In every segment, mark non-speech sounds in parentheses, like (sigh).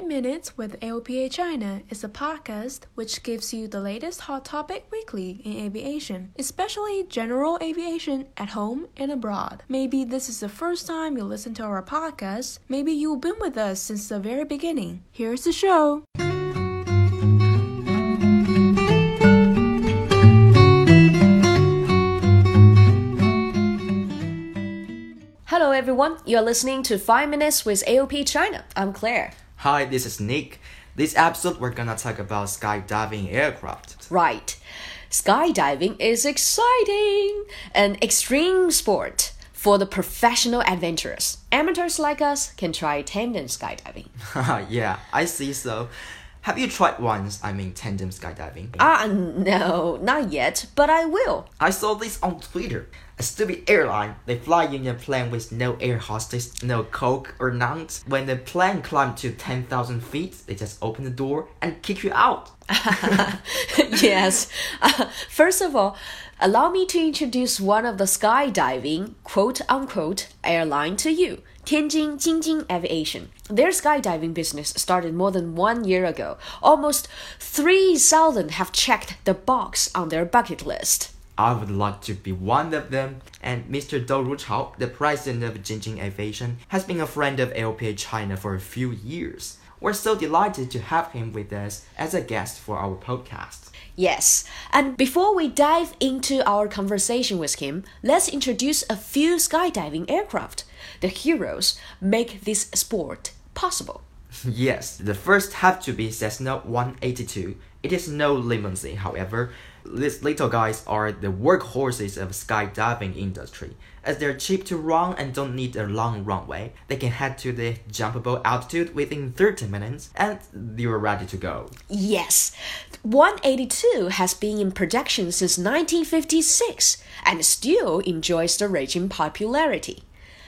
5 Minutes with AOPA China is a podcast which gives you the latest hot topic weekly in aviation, especially general aviation at home and abroad. Maybe this is the first time you listen to our podcast. Maybe you've been with us since the very beginning. Here's the show. Hello, everyone. You're listening to 5 Minutes with AOPA China. I'm Claire. Hi, this is Nick. This episode, we're gonna talk about skydiving aircraft. Right. Skydiving is exciting, an extreme sport for the professional adventurers. Amateurs like us can try tandem skydiving. (laughs) yeah, I see so. Have you tried once? I mean, tandem skydiving. Ah, no, not yet, but I will. I saw this on Twitter. A stupid airline. They fly you in a plane with no air hostess, no coke or none. When the plane climbs to 10,000 feet, they just open the door and kick you out. (laughs) yes. Uh, (laughs) first of all, allow me to introduce one of the skydiving quote unquote airline to you. Tianjin Jingjing Aviation. Their skydiving business started more than one year ago. Almost 3,000 have checked the box on their bucket list. I would like to be one of them. And Mr. Dou Ruchao, the president of Jingjing Aviation, has been a friend of AOPA China for a few years. We're so delighted to have him with us as a guest for our podcast. Yes, and before we dive into our conversation with him, let's introduce a few skydiving aircraft. The heroes make this sport possible. Yes, the first have to be Cessna 182. It is no limousine, however. These little guys are the workhorses of skydiving industry. As they're cheap to run and don't need a long runway, they can head to the jumpable altitude within 30 minutes and you're ready to go. Yes, 182 has been in production since 1956 and still enjoys the raging popularity.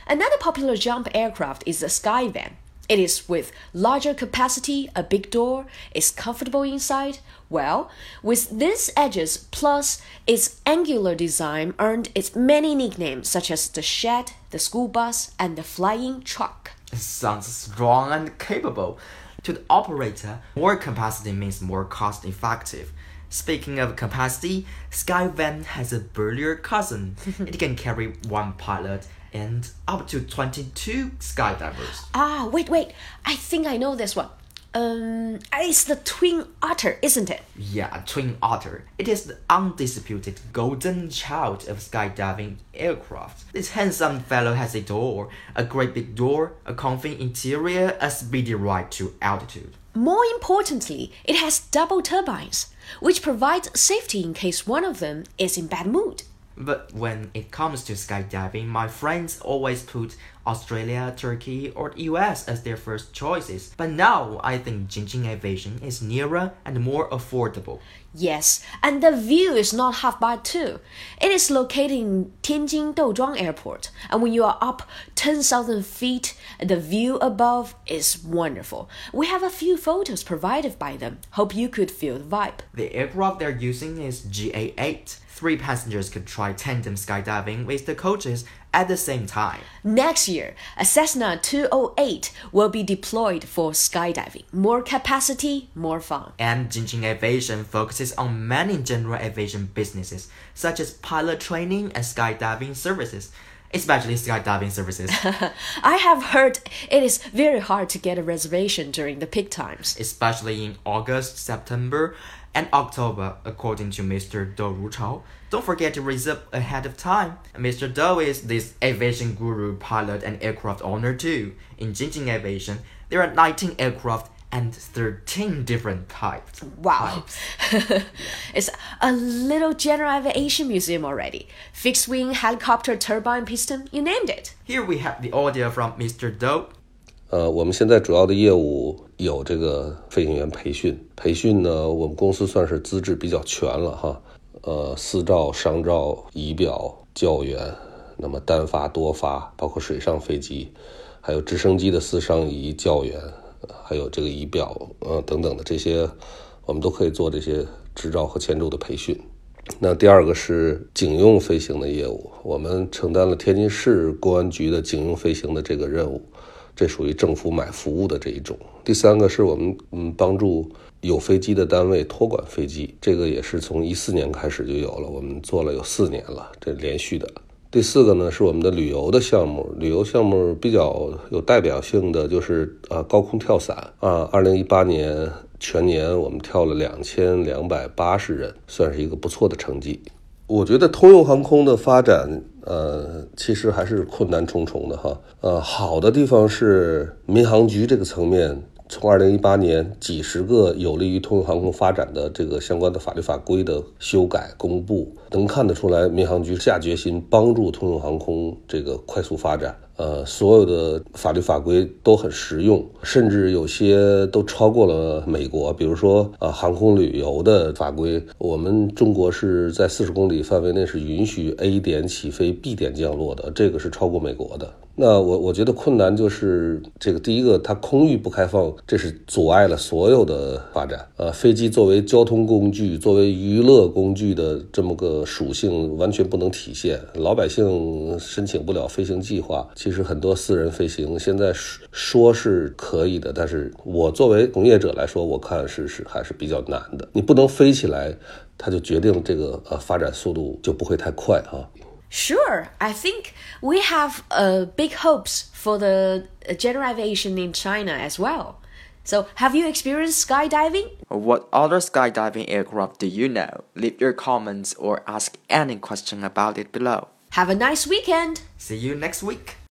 Another popular jump aircraft is the Skyvan. It is with larger capacity, a big door, is comfortable inside. Well, with these edges plus its angular design earned its many nicknames such as the shed, the school bus, and the flying truck. It sounds strong and capable. To the operator, more capacity means more cost effective. Speaking of capacity, Skyvan has a burlier cousin. (laughs) it can carry one pilot and up to 22 skydivers. Ah, wait, wait. I think I know this one. Um, it's the Twin Otter, isn't it? Yeah, Twin Otter. It is the undisputed golden child of skydiving aircraft. This handsome fellow has a door, a great big door, a comfy interior, a speedy ride to altitude. More importantly, it has double turbines, which provides safety in case one of them is in bad mood. But when it comes to skydiving, my friends always put Australia, Turkey, or US as their first choices. But now I think Jingjing Aviation is nearer and more affordable. Yes, and the view is not half bad too. It is located in Tianjin Douzhuang Airport, and when you are up 10,000 feet, the view above is wonderful. We have a few photos provided by them. Hope you could feel the vibe. The aircraft they're using is GA8. Three passengers could try tandem skydiving with the coaches at the same time. Next year, a Cessna 208 will be deployed for skydiving. More capacity, more fun. And Jingjing Aviation focuses on many general aviation businesses, such as pilot training and skydiving services. Especially skydiving services. (laughs) I have heard it is very hard to get a reservation during the peak times. Especially in August, September, and October, according to Mr. Dou Ruchao. Don't forget to reserve ahead of time. Mr. Dou is this aviation guru, pilot, and aircraft owner too. In Jingjing Aviation, there are 19 aircraft and 13 different types. Wow. Types. yeah. (laughs) It's a little general aviation museum already. Fixed wing, helicopter, turbine, piston, you named it. Here we have the audio from Mr. Dou. 呃，我们现在主要的业务有这个飞行员培训，培训呢，我们公司算是资质比较全了哈，呃，私照、商照、仪表、教员，那么单发、多发，包括水上飞机，还有直升机的私商仪、教员，uh, 还有这个仪表，呃等等的这些，我们都可以做这些执照和签注的培训。那第二个是警用飞行的业务，我们承担了天津市公安局的警用飞行的这个任务。这属于政府买服务的这一种。第三个是我们嗯帮助有飞机的单位托管飞机，这个也是从一四年开始就有了，我们做了有四年了，这连续的。第四个呢是我们的旅游的项目，旅游项目比较有代表性的就是啊高空跳伞啊，二零一八年全年我们跳了两千两百八十人，算是一个不错的成绩。我觉得通用航空的发展，呃，其实还是困难重重的哈。呃，好的地方是民航局这个层面。从二零一八年几十个有利于通用航空发展的这个相关的法律法规的修改公布，能看得出来民航局下决心帮助通用航空这个快速发展。呃，所有的法律法规都很实用，甚至有些都超过了美国。比如说，呃，航空旅游的法规，我们中国是在四十公里范围内是允许 A 点起飞，B 点降落的，这个是超过美国的。那我我觉得困难就是这个，第一个，它空域不开放，这是阻碍了所有的发展。呃，飞机作为交通工具、作为娱乐工具的这么个属性完全不能体现，老百姓申请不了飞行计划。其实很多私人飞行现在说是可以的，但是我作为从业者来说，我看是是还是比较难的。你不能飞起来，它就决定这个呃发展速度就不会太快啊。Sure, I think we have uh, big hopes for the general aviation in China as well. So, have you experienced skydiving? What other skydiving aircraft do you know? Leave your comments or ask any question about it below. Have a nice weekend. See you next week.